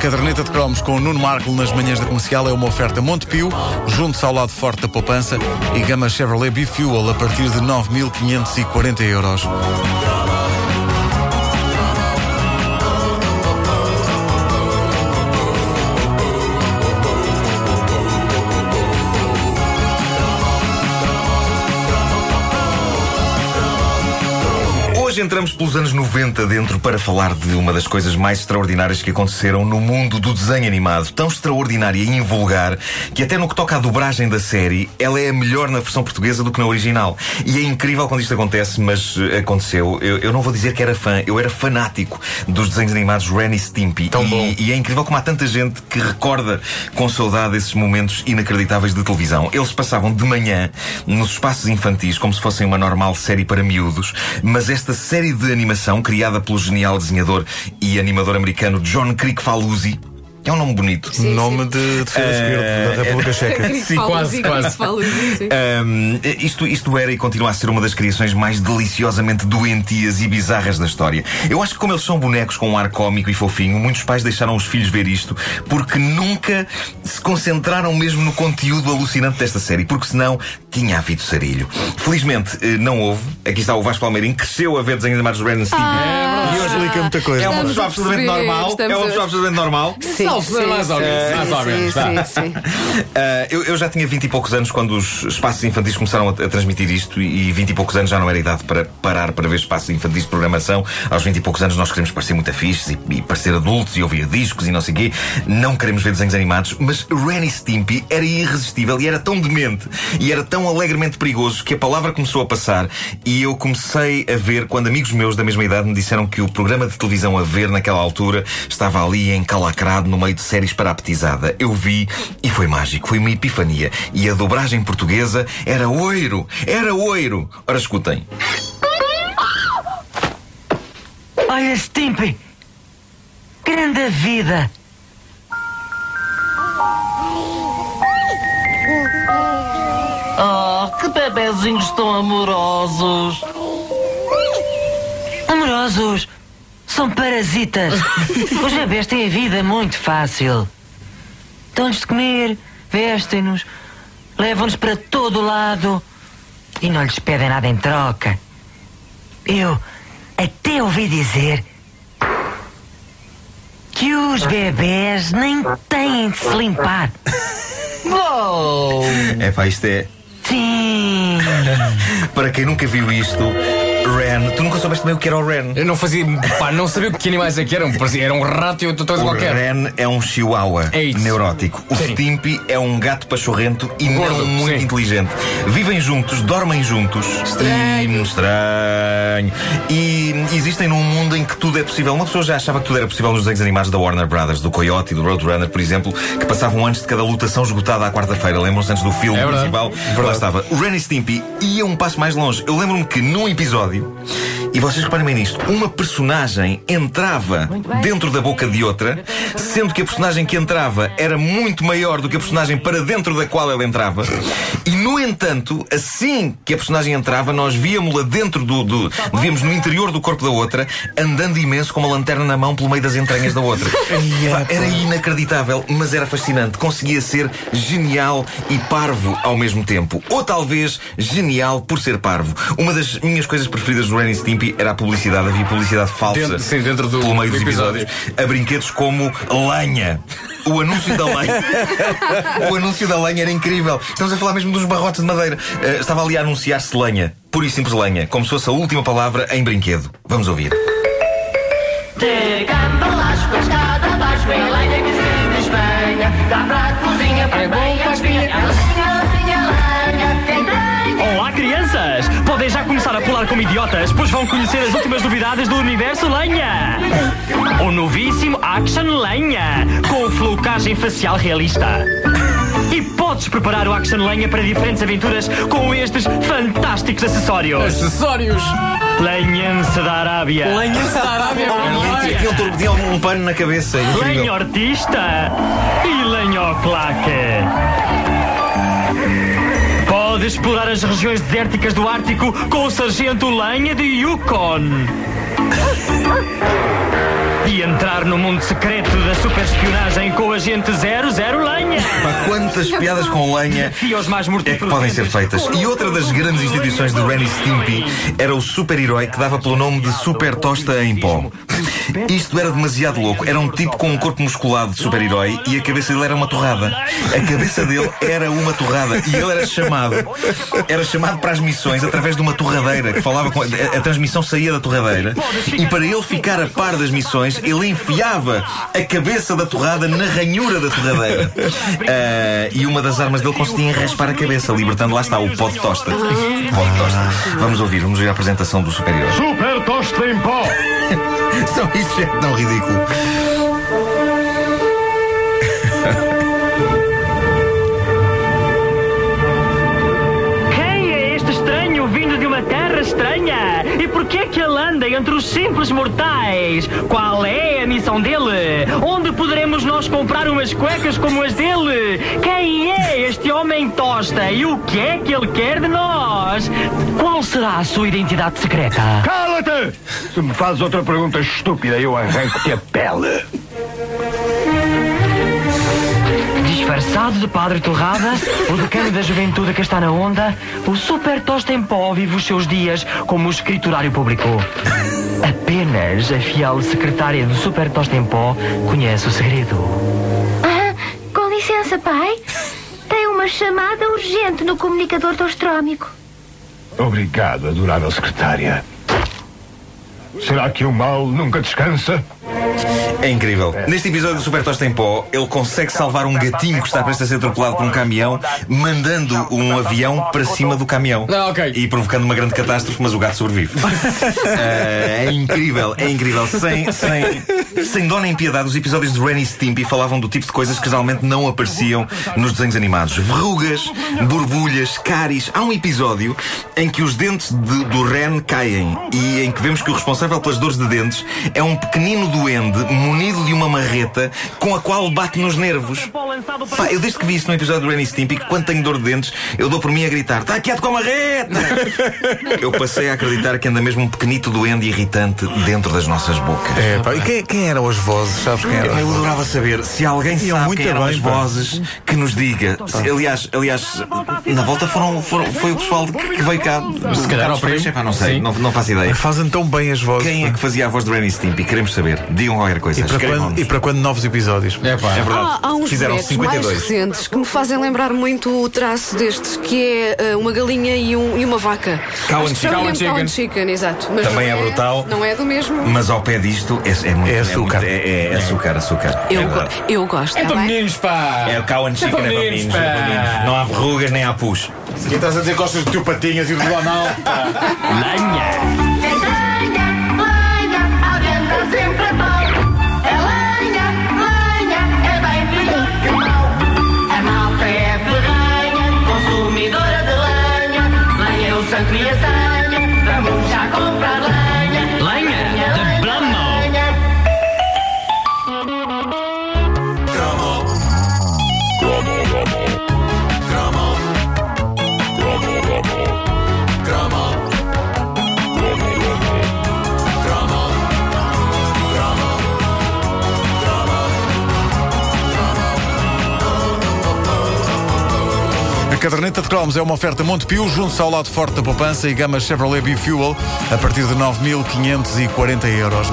caderneta de cromos com o Nuno Marco nas manhãs da comercial é uma oferta Montepio, junto ao lado forte da poupança e gama Chevrolet B-Fuel a partir de 9.540 euros. Hoje entramos pelos anos 90 dentro para falar de uma das coisas mais extraordinárias que aconteceram no mundo do desenho animado. Tão extraordinária e invulgar que, até no que toca à dobragem da série, ela é melhor na versão portuguesa do que na original. E é incrível quando isto acontece, mas uh, aconteceu. Eu, eu, não vou dizer que era fã, eu era fanático dos desenhos animados Ren e Stimpy. Tão bom. E, e é incrível como há tanta gente que recorda com saudade esses momentos inacreditáveis de televisão. Eles passavam de manhã nos espaços infantis como se fossem uma normal série para miúdos, mas esta série de animação criada pelo genial desenhador e animador americano John Kricfalusi. É um nome bonito. Sim, nome de defesa Eh, esquerda da República Checa. Sim, quase, quase. Um, isto, isto era e continua a ser uma das criações mais deliciosamente doentias e bizarras da história. Eu acho que, como eles são bonecos com um ar cómico e fofinho, muitos pais deixaram os filhos ver isto porque nunca se concentraram mesmo no conteúdo alucinante desta série, porque senão tinha havido sarilho. Felizmente, eh, não houve. Aqui está o Vasco Palmeirim, cresceu a ver desenhos animados de Ren and Stimpy. E hoje explica muita coisa. É uma pessoa absolutamente perceber, normal. É uma a- pessoa absolutamente normal. Sim, sim, mais ou menos, mais ou. Ah, eu, eu já tinha 20 e poucos anos quando os espaços infantis começaram a, a transmitir isto e 20 e poucos anos já não era idade para parar para ver espaços infantis de programação. Aos 20 e poucos anos nós queremos parecer muito afixes e, e parecer adultos e ouvir discos e não sei o quê. Não queremos ver desenhos animados, mas Ren e Stimpy era irresistível e era tão demente e era tão alegremente perigoso que a palavra começou a passar e eu comecei a ver quando amigos meus da mesma idade me disseram que o programa de televisão a ver naquela altura estava ali encalacrado no meio de séries para a petizada. Eu vi e foi mágico, foi uma epifania. E a dobragem portuguesa era oiro, era oiro. Ora, escutem. Olha, Stimpy! Grande vida! Oh, que bebezinhos tão amorosos! Amorosos? São parasitas! Os bebês têm a vida muito fácil. Dão-lhes de comer, vestem-nos, levam-nos para todo lado e não lhes pedem nada em troca. Eu até ouvi dizer que os bebês nem têm de se limpar. Uou! É pá, isto é. Sim! Para quem nunca viu isto, Ren, tu nunca soubeste bem o que era o Ren. Eu não fazia. Pá, não sabia que animais é que eram. Parecia- Era um rato e outra coisa O qualquer. Ren é um chihuahua É neurótico. O Sim. Stimpy é um gato pachorrento e Gordo, não muito sim. inteligente. Vivem juntos, dormem juntos. Estranho. E, estranho. E existem num mundo em que tudo é possível. Uma pessoa já achava que tudo era possível nos desenhos animados da Warner Brothers, do Coyote e do Roadrunner, por exemplo, que passavam antes de cada lutação esgotada à quarta-feira. Lembram-se antes do filme É verdade. principal? Lá estava. O Ren e Stimpy ia um passo mais longe. Eu lembro-me que num episódio, rádio e vocês reparem bem nisto, uma personagem entrava dentro da boca de outra, sendo que a personagem que entrava era muito maior do que a personagem para dentro da qual ela entrava. E no entanto, assim que a personagem entrava, nós víamos-la dentro do, do. víamos no interior do corpo da outra, andando imenso com uma lanterna na mão pelo meio das entranhas da outra. Era inacreditável, mas era fascinante. Conseguia ser genial e parvo ao mesmo tempo. Ou talvez genial por ser parvo. Uma das minhas coisas preferidas do Ren e Stimpy era a publicidade. Havia publicidade falsa Dentro- sim, dentro do- pelo meio do dos episódio. episódios. A brinquedos como lenha. O anúncio da lenha. o anúncio da lenha era incrível. Estamos a falar mesmo dos barrotes de madeira. Eh, estava ali a anunciar-se lenha. Pura e simples lenha. Como se fosse a última palavra em brinquedo. Vamos ouvir. Escada abaixo lenha que se despenha Dá para a cozinha para É bem Olá, crianças! Podem já começar a pular como idiotas, pois vão conhecer as últimas novidades do universo lenha! O novíssimo Action Lenha, com flocagem facial realista. E podes preparar o Action Lenha para diferentes aventuras com estes fantásticos acessórios. Acessórios! Lenhense da Arábia. Lenha-se da Arábia. Tinha, tinha um, tur- tinha um pano na cabeça. Lenha Artista e Lenha Claque. Pode explorar as regiões desérticas do Ártico com o Sargento Lenha de Yukon. E entrar no mundo secreto da superespionagem com o agente 00 Lenha. Pá, quantas piadas com lenha é que podem ser feitas. E outra das grandes instituições de Ren e Stimpy era o super-herói que dava pelo nome de Super Tosta em Pó. Isto era demasiado louco. Era um tipo com um corpo musculado de super-herói e a cabeça dele era uma torrada. A cabeça dele era uma torrada e ele era chamado era chamado para as missões através de uma torradeira que falava com a, a transmissão saía da torradeira e para ele ficar a par das missões ele enfiava a cabeça da torrada na ranhura da torradeira. Ah, e uma das armas dele consistia em raspar a cabeça libertando lá está o pó de tosta. Pó de tosta. Vamos ouvir vamos ouvir a apresentação do super-herói Super tosta em pó! só isso é tão ridículo uma terra estranha? E por que é que ele anda entre os simples mortais? Qual é a missão dele? Onde poderemos nós comprar umas cuecas como as dele? Quem é este homem tosta? E o que é que ele quer de nós? Qual será a sua identidade secreta? Cala-te! Se me fazes outra pergunta estúpida, eu arranco-te a pele. Disfarçado de padre Torrada, o decano da juventude que está na onda, o super tosta em pó vive os seus dias como o escriturário publicou. Apenas a fiel secretária do super tosta em pó conhece o segredo. Ah, com licença, pai. Tem uma chamada urgente no comunicador tostrómico. Obrigado, adorável secretária. Será que o mal nunca descansa? É incrível. Neste episódio do Super Tosta em Pó, ele consegue salvar um gatinho que está prestes a ser atropelado por um caminhão, mandando um avião para cima do caminhão. Ah, ok. E provocando uma grande catástrofe, mas o gato sobrevive. Ah, é incrível, é incrível. Sem, sem, sem dó nem piedade, os episódios de Ren e Stimpy falavam do tipo de coisas que geralmente não apareciam nos desenhos animados. Verrugas, borbulhas, cáries. Há um episódio em que os dentes de- do Ren caem e em que vemos que o responsável pelas dores de dentes é um pequenino duende munido de uma marreta com a qual bate nos nervos. Pá, eu desde que vi isso no episódio do Ren e Stimpy, que quando tenho dor de dentes, eu dou por mim a gritar: Está quieto com a marreta! eu passei a acreditar que anda mesmo um pequenito duende irritante dentro das nossas bocas. É, pá, e quem, quem eram as vozes? Sabes quem eram? Eu adorava saber se alguém Iam sabe muito quem eram bem, as pá. vozes que nos diga. Se- aliás, aliás, na volta foram, foram- foi o pessoal que que veio cá. Se calhar ao primo. epá, não sei, Sim. não, não faço ideia. Fazem tão bem as vozes. Quem é que fazia a voz do Ren e Stimpy? Queremos saber. Digam qualquer coisa. E para, quando, e para quando novos episódios? É pá. É verdade. Há, há uns Fizeram bonecos mais 52. recentes que me fazem lembrar muito o traço destes, que é eh, uma galinha e, um- e uma vaca. Cow and chicken. chama Cow and chicken. chicken, exato. Mas Também não é brutal. Não é do mesmo. Mas ao pé disto é, é muito. É açúcar. muito- é, é açúcar, açúcar. Eu, é go- eu gosto, É tá para meninos, pá. É o cow and chicken, é para meninos. é para pá. meninos. Não há verrugas nem há pus. E estás a dizer que gostas de teu patinhas e do Donald? Lenha! Lenha, caderneta de cromos é uma oferta Montepio, junto ao lado forte da poupança e gama Chevrolet B-Fuel a partir de 9.540 euros.